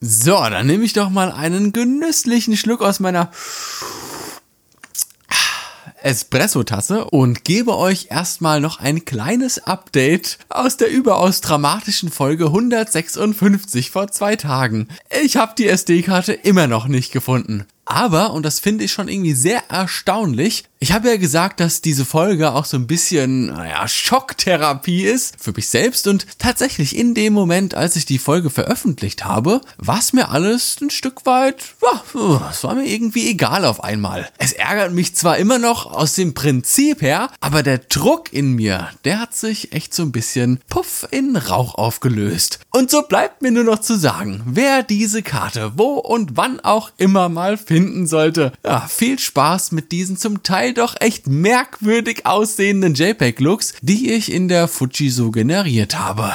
So, dann nehme ich doch mal einen genüsslichen Schluck aus meiner Espresso-Tasse und gebe euch erstmal noch ein kleines Update aus der überaus dramatischen Folge 156 vor zwei Tagen. Ich habe die SD-Karte immer noch nicht gefunden. Aber, und das finde ich schon irgendwie sehr erstaunlich, ich habe ja gesagt, dass diese Folge auch so ein bisschen, naja, Schocktherapie ist für mich selbst und tatsächlich in dem Moment, als ich die Folge veröffentlicht habe, war es mir alles ein Stück weit, ja, es war mir irgendwie egal auf einmal. Es ärgert mich zwar immer noch aus dem Prinzip her, aber der Druck in mir, der hat sich echt so ein bisschen puff in Rauch aufgelöst. Und so bleibt mir nur noch zu sagen, wer diese Karte wo und wann auch immer mal finden sollte. Ja, viel Spaß mit diesen zum Teil Teil doch echt merkwürdig aussehenden JPEG-Looks, die ich in der Fuji so generiert habe.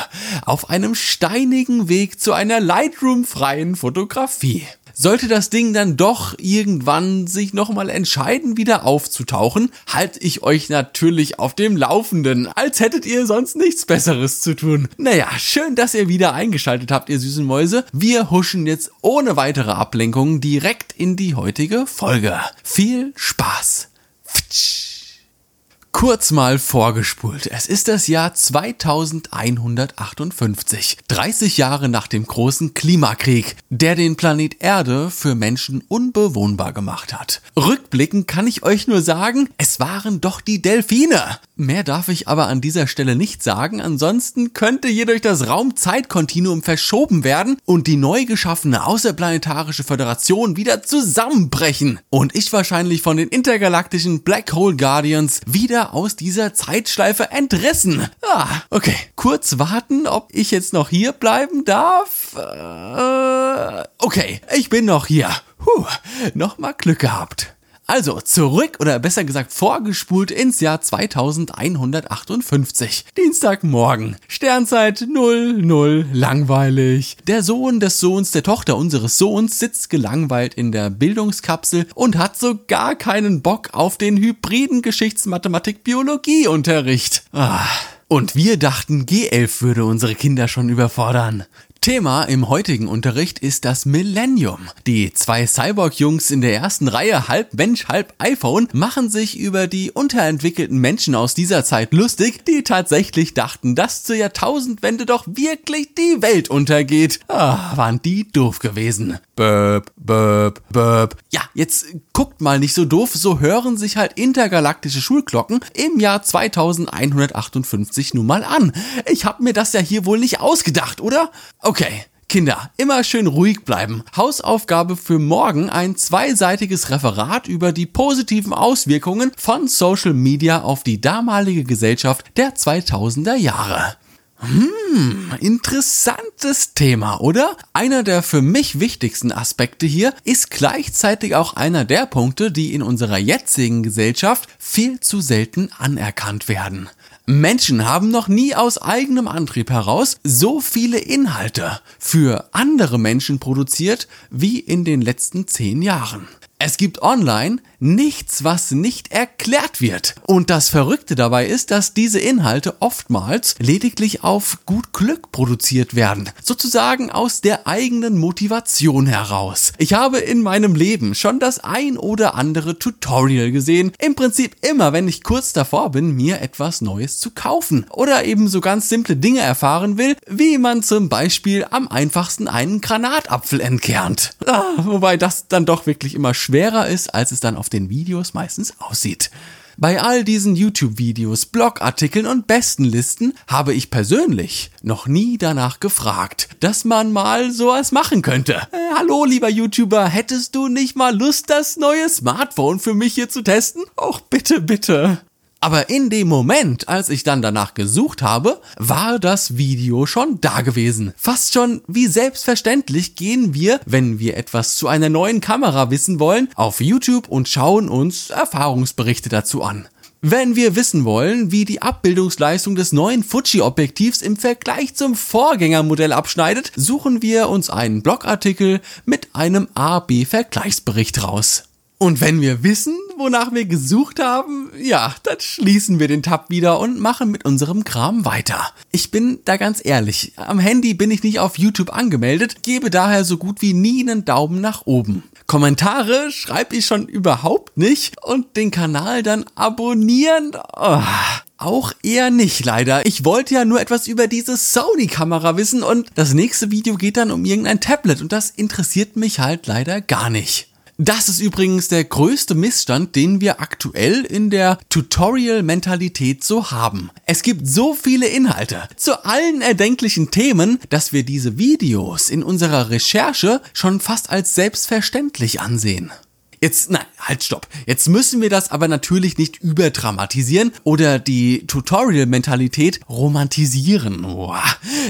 Auf einem steinigen Weg zu einer Lightroom-freien Fotografie. Sollte das Ding dann doch irgendwann sich nochmal entscheiden, wieder aufzutauchen, halte ich euch natürlich auf dem Laufenden, als hättet ihr sonst nichts Besseres zu tun. Naja, schön, dass ihr wieder eingeschaltet habt, ihr süßen Mäuse. Wir huschen jetzt ohne weitere Ablenkungen direkt in die heutige Folge. Viel Spaß! Kurz mal vorgespult. Es ist das Jahr 2158, 30 Jahre nach dem großen Klimakrieg, der den Planet Erde für Menschen unbewohnbar gemacht hat. Rückblickend kann ich euch nur sagen, es waren doch die Delfine. Mehr darf ich aber an dieser Stelle nicht sagen, ansonsten könnte hier durch das Raumzeitkontinuum verschoben werden und die neu geschaffene Außerplanetarische Föderation wieder zusammenbrechen und ich wahrscheinlich von den intergalaktischen Black Hole Guardians wieder aus dieser Zeitschleife entrissen. Ah, okay. Kurz warten, ob ich jetzt noch hier bleiben darf. Äh, okay, ich bin noch hier. Puh, nochmal Glück gehabt. Also zurück oder besser gesagt vorgespult ins Jahr 2158. Dienstagmorgen. Sternzeit 00 langweilig. Der Sohn des Sohns der Tochter unseres Sohns sitzt gelangweilt in der Bildungskapsel und hat so gar keinen Bock auf den hybriden Geschichtsmathematik-Biologie-Unterricht. Ah. Und wir dachten, G11 würde unsere Kinder schon überfordern. Thema im heutigen Unterricht ist das Millennium. Die zwei Cyborg-Jungs in der ersten Reihe, halb Mensch, halb iPhone, machen sich über die unterentwickelten Menschen aus dieser Zeit lustig, die tatsächlich dachten, dass zur Jahrtausendwende doch wirklich die Welt untergeht. Ah, waren die doof gewesen. Böp, böp, böp. Ja, jetzt guckt mal nicht so doof, so hören sich halt intergalaktische Schulglocken im Jahr 2158 nun mal an. Ich hab mir das ja hier wohl nicht ausgedacht, oder? Okay. Kinder, immer schön ruhig bleiben. Hausaufgabe für morgen ein zweiseitiges Referat über die positiven Auswirkungen von Social Media auf die damalige Gesellschaft der 2000er Jahre. Hm, interessantes Thema, oder? Einer der für mich wichtigsten Aspekte hier ist gleichzeitig auch einer der Punkte, die in unserer jetzigen Gesellschaft viel zu selten anerkannt werden. Menschen haben noch nie aus eigenem Antrieb heraus so viele Inhalte für andere Menschen produziert wie in den letzten zehn Jahren. Es gibt online nichts, was nicht erklärt wird. Und das Verrückte dabei ist, dass diese Inhalte oftmals lediglich auf gut Glück produziert werden. Sozusagen aus der eigenen Motivation heraus. Ich habe in meinem Leben schon das ein oder andere Tutorial gesehen. Im Prinzip immer, wenn ich kurz davor bin, mir etwas Neues zu kaufen. Oder eben so ganz simple Dinge erfahren will, wie man zum Beispiel am einfachsten einen Granatapfel entkernt. Ah, wobei das dann doch wirklich immer schwerer ist, als es dann auf den Videos meistens aussieht. Bei all diesen YouTube-Videos, Blogartikeln und Bestenlisten habe ich persönlich noch nie danach gefragt, dass man mal sowas machen könnte. Äh, hallo, lieber YouTuber, hättest du nicht mal Lust, das neue Smartphone für mich hier zu testen? Och, bitte, bitte. Aber in dem Moment, als ich dann danach gesucht habe, war das Video schon da gewesen. Fast schon wie selbstverständlich gehen wir, wenn wir etwas zu einer neuen Kamera wissen wollen, auf YouTube und schauen uns Erfahrungsberichte dazu an. Wenn wir wissen wollen, wie die Abbildungsleistung des neuen Fuji-Objektivs im Vergleich zum Vorgängermodell abschneidet, suchen wir uns einen Blogartikel mit einem A-B-Vergleichsbericht raus. Und wenn wir wissen, wonach wir gesucht haben, ja, dann schließen wir den Tab wieder und machen mit unserem Kram weiter. Ich bin da ganz ehrlich, am Handy bin ich nicht auf YouTube angemeldet, gebe daher so gut wie nie einen Daumen nach oben. Kommentare schreibe ich schon überhaupt nicht und den Kanal dann abonnieren. Oh auch eher nicht, leider. Ich wollte ja nur etwas über diese Sony-Kamera wissen und das nächste Video geht dann um irgendein Tablet und das interessiert mich halt leider gar nicht. Das ist übrigens der größte Missstand, den wir aktuell in der Tutorial-Mentalität so haben. Es gibt so viele Inhalte zu allen erdenklichen Themen, dass wir diese Videos in unserer Recherche schon fast als selbstverständlich ansehen. Jetzt, nein, halt, stopp. Jetzt müssen wir das aber natürlich nicht überdramatisieren oder die Tutorial-Mentalität romantisieren. Boah.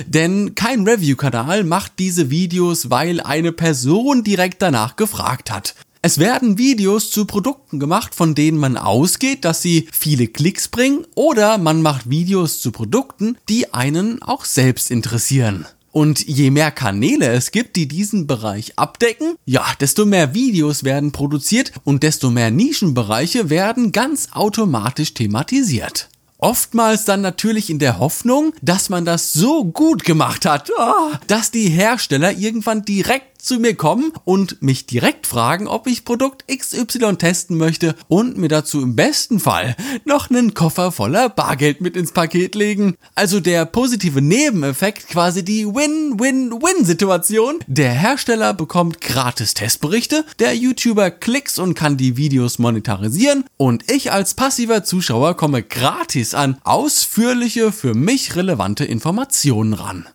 Denn kein Review-Kanal macht diese Videos, weil eine Person direkt danach gefragt hat. Es werden Videos zu Produkten gemacht, von denen man ausgeht, dass sie viele Klicks bringen, oder man macht Videos zu Produkten, die einen auch selbst interessieren. Und je mehr Kanäle es gibt, die diesen Bereich abdecken, ja, desto mehr Videos werden produziert und desto mehr Nischenbereiche werden ganz automatisch thematisiert. Oftmals dann natürlich in der Hoffnung, dass man das so gut gemacht hat, oh, dass die Hersteller irgendwann direkt zu mir kommen und mich direkt fragen, ob ich Produkt XY testen möchte und mir dazu im besten Fall noch einen Koffer voller Bargeld mit ins Paket legen. Also der positive Nebeneffekt, quasi die Win-Win-Win-Situation. Der Hersteller bekommt gratis Testberichte, der YouTuber Klicks und kann die Videos monetarisieren und ich als passiver Zuschauer komme gratis an ausführliche, für mich relevante Informationen ran.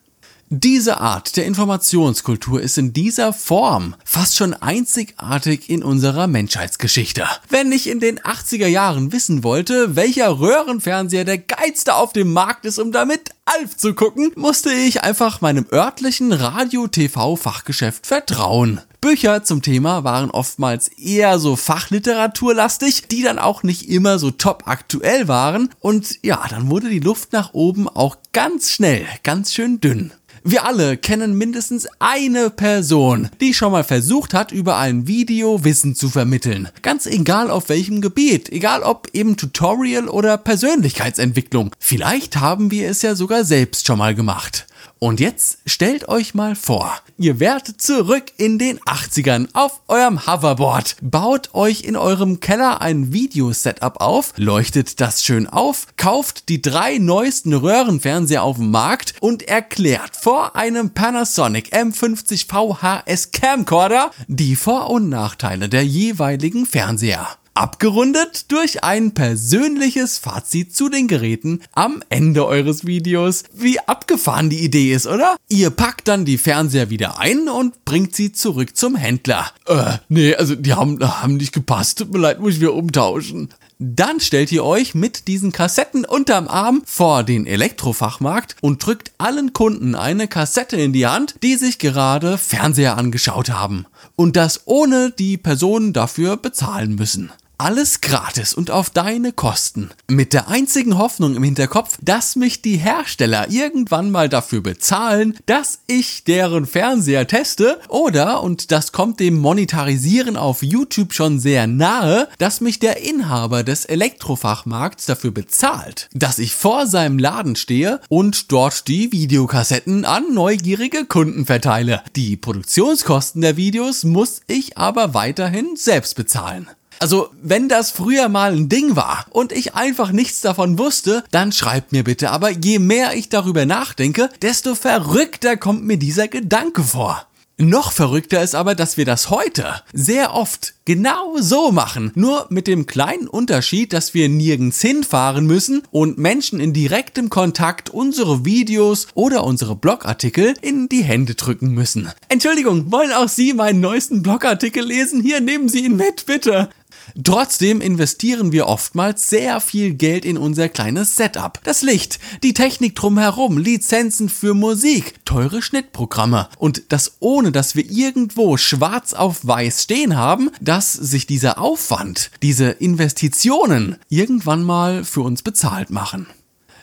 Diese Art der Informationskultur ist in dieser Form fast schon einzigartig in unserer Menschheitsgeschichte. Wenn ich in den 80er Jahren wissen wollte, welcher Röhrenfernseher der geilste auf dem Markt ist, um damit Alf zu gucken, musste ich einfach meinem örtlichen Radio-TV-Fachgeschäft vertrauen. Bücher zum Thema waren oftmals eher so fachliteraturlastig, die dann auch nicht immer so top aktuell waren und ja, dann wurde die Luft nach oben auch ganz schnell ganz schön dünn. Wir alle kennen mindestens eine Person, die schon mal versucht hat, über ein Video Wissen zu vermitteln. Ganz egal auf welchem Gebiet, egal ob eben Tutorial oder Persönlichkeitsentwicklung. Vielleicht haben wir es ja sogar selbst schon mal gemacht. Und jetzt stellt euch mal vor, ihr werdet zurück in den 80ern auf eurem Hoverboard, baut euch in eurem Keller ein Videosetup auf, leuchtet das schön auf, kauft die drei neuesten Röhrenfernseher auf dem Markt und erklärt vor einem Panasonic M50 VHS Camcorder die Vor- und Nachteile der jeweiligen Fernseher abgerundet durch ein persönliches Fazit zu den Geräten am Ende eures Videos. Wie abgefahren die Idee ist, oder? Ihr packt dann die Fernseher wieder ein und bringt sie zurück zum Händler. Äh, nee, also die haben, haben nicht gepasst. Tut mir leid, muss ich wieder umtauschen. Dann stellt ihr euch mit diesen Kassetten unterm Arm vor den Elektrofachmarkt und drückt allen Kunden eine Kassette in die Hand, die sich gerade Fernseher angeschaut haben. Und das ohne die Personen dafür bezahlen müssen. Alles gratis und auf deine Kosten. Mit der einzigen Hoffnung im Hinterkopf, dass mich die Hersteller irgendwann mal dafür bezahlen, dass ich deren Fernseher teste oder, und das kommt dem Monetarisieren auf YouTube schon sehr nahe, dass mich der Inhaber des Elektrofachmarkts dafür bezahlt, dass ich vor seinem Laden stehe und dort die Videokassetten an neugierige Kunden verteile. Die Produktionskosten der Videos muss ich aber weiterhin selbst bezahlen. Also, wenn das früher mal ein Ding war und ich einfach nichts davon wusste, dann schreibt mir bitte. Aber je mehr ich darüber nachdenke, desto verrückter kommt mir dieser Gedanke vor. Noch verrückter ist aber, dass wir das heute sehr oft genau so machen. Nur mit dem kleinen Unterschied, dass wir nirgends hinfahren müssen und Menschen in direktem Kontakt unsere Videos oder unsere Blogartikel in die Hände drücken müssen. Entschuldigung, wollen auch Sie meinen neuesten Blogartikel lesen? Hier nehmen Sie ihn mit, bitte. Trotzdem investieren wir oftmals sehr viel Geld in unser kleines Setup. Das Licht, die Technik drumherum, Lizenzen für Musik, teure Schnittprogramme und das ohne, dass wir irgendwo schwarz auf weiß stehen haben, dass sich dieser Aufwand, diese Investitionen irgendwann mal für uns bezahlt machen.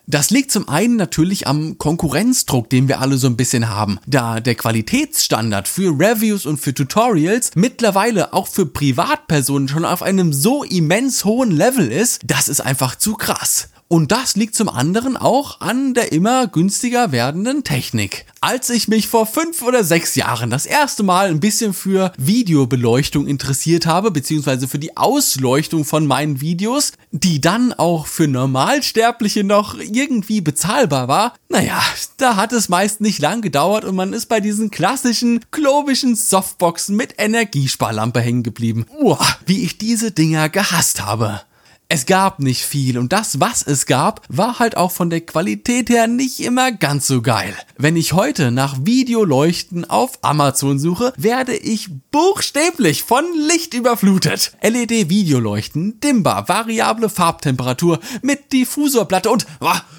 Das liegt zum einen natürlich am Konkurrenzdruck, den wir alle so ein bisschen haben, da der Qualitätsstandard für Reviews und für Tutorials mittlerweile auch für Privatpersonen schon auf einem so immens hohen Level ist, das ist einfach zu krass. Und das liegt zum anderen auch an der immer günstiger werdenden Technik. Als ich mich vor fünf oder sechs Jahren das erste Mal ein bisschen für Videobeleuchtung interessiert habe, beziehungsweise für die Ausleuchtung von meinen Videos, die dann auch für Normalsterbliche noch irgendwie bezahlbar war, naja, da hat es meist nicht lang gedauert und man ist bei diesen klassischen, klobischen Softboxen mit Energiesparlampe hängen geblieben. Uah, wie ich diese Dinger gehasst habe. Es gab nicht viel und das, was es gab, war halt auch von der Qualität her nicht immer ganz so geil. Wenn ich heute nach Videoleuchten auf Amazon suche, werde ich buchstäblich von Licht überflutet. LED-Videoleuchten, Dimmer, variable Farbtemperatur mit Diffusorplatte und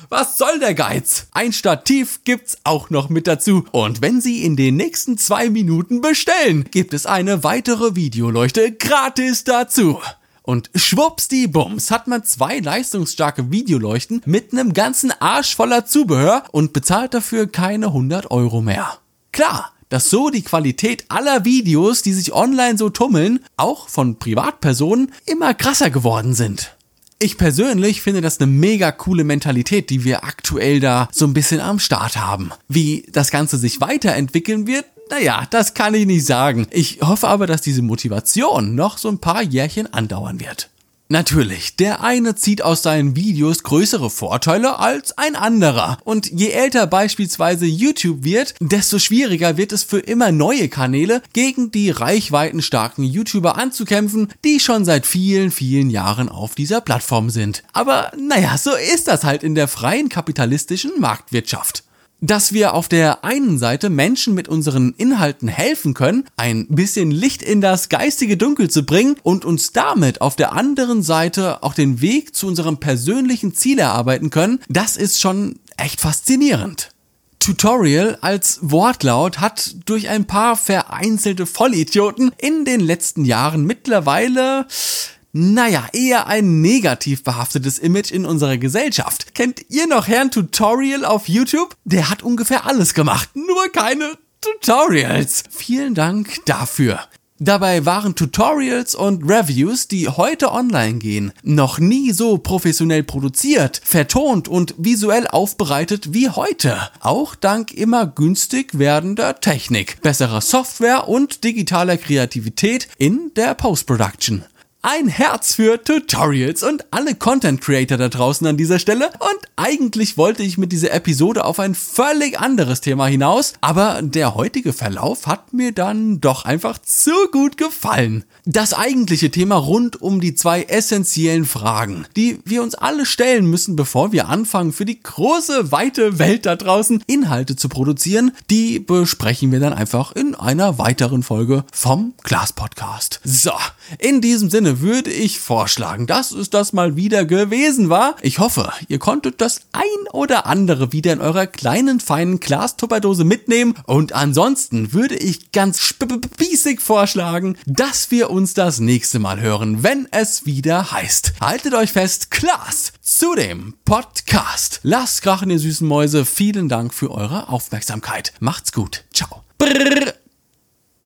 was soll der Geiz? Ein Stativ gibt's auch noch mit dazu. Und wenn Sie in den nächsten zwei Minuten bestellen, gibt es eine weitere Videoleuchte gratis dazu. Und schwuppsdiebums hat man zwei leistungsstarke Videoleuchten mit einem ganzen Arsch voller Zubehör und bezahlt dafür keine 100 Euro mehr. Klar, dass so die Qualität aller Videos, die sich online so tummeln, auch von Privatpersonen, immer krasser geworden sind. Ich persönlich finde das eine mega coole Mentalität, die wir aktuell da so ein bisschen am Start haben. Wie das Ganze sich weiterentwickeln wird, naja, das kann ich nicht sagen. Ich hoffe aber, dass diese Motivation noch so ein paar Jährchen andauern wird. Natürlich, der eine zieht aus seinen Videos größere Vorteile als ein anderer. Und je älter beispielsweise YouTube wird, desto schwieriger wird es für immer neue Kanäle gegen die reichweitenstarken YouTuber anzukämpfen, die schon seit vielen, vielen Jahren auf dieser Plattform sind. Aber naja, so ist das halt in der freien kapitalistischen Marktwirtschaft dass wir auf der einen Seite Menschen mit unseren Inhalten helfen können, ein bisschen Licht in das geistige Dunkel zu bringen und uns damit auf der anderen Seite auch den Weg zu unserem persönlichen Ziel erarbeiten können, das ist schon echt faszinierend. Tutorial als Wortlaut hat durch ein paar vereinzelte Vollidioten in den letzten Jahren mittlerweile naja, eher ein negativ behaftetes Image in unserer Gesellschaft. Kennt ihr noch Herrn Tutorial auf YouTube? Der hat ungefähr alles gemacht, nur keine Tutorials. Vielen Dank dafür. Dabei waren Tutorials und Reviews, die heute online gehen, noch nie so professionell produziert, vertont und visuell aufbereitet wie heute. Auch dank immer günstig werdender Technik, besserer Software und digitaler Kreativität in der Post-Production ein Herz für Tutorials und alle Content Creator da draußen an dieser Stelle. Und eigentlich wollte ich mit dieser Episode auf ein völlig anderes Thema hinaus, aber der heutige Verlauf hat mir dann doch einfach zu gut gefallen. Das eigentliche Thema rund um die zwei essentiellen Fragen, die wir uns alle stellen müssen, bevor wir anfangen, für die große, weite Welt da draußen Inhalte zu produzieren, die besprechen wir dann einfach in einer weiteren Folge vom Glas Podcast. So, in diesem Sinne würde ich vorschlagen, dass es das mal wieder gewesen war. Ich hoffe, ihr konntet das ein oder andere wieder in eurer kleinen, feinen Glastupperdose mitnehmen. Und ansonsten würde ich ganz spießig vorschlagen, dass wir uns das nächste Mal hören, wenn es wieder heißt. Haltet euch fest, Klaas zu dem Podcast. Lasst krachen, ihr süßen Mäuse. Vielen Dank für eure Aufmerksamkeit. Macht's gut. Ciao. Brrr.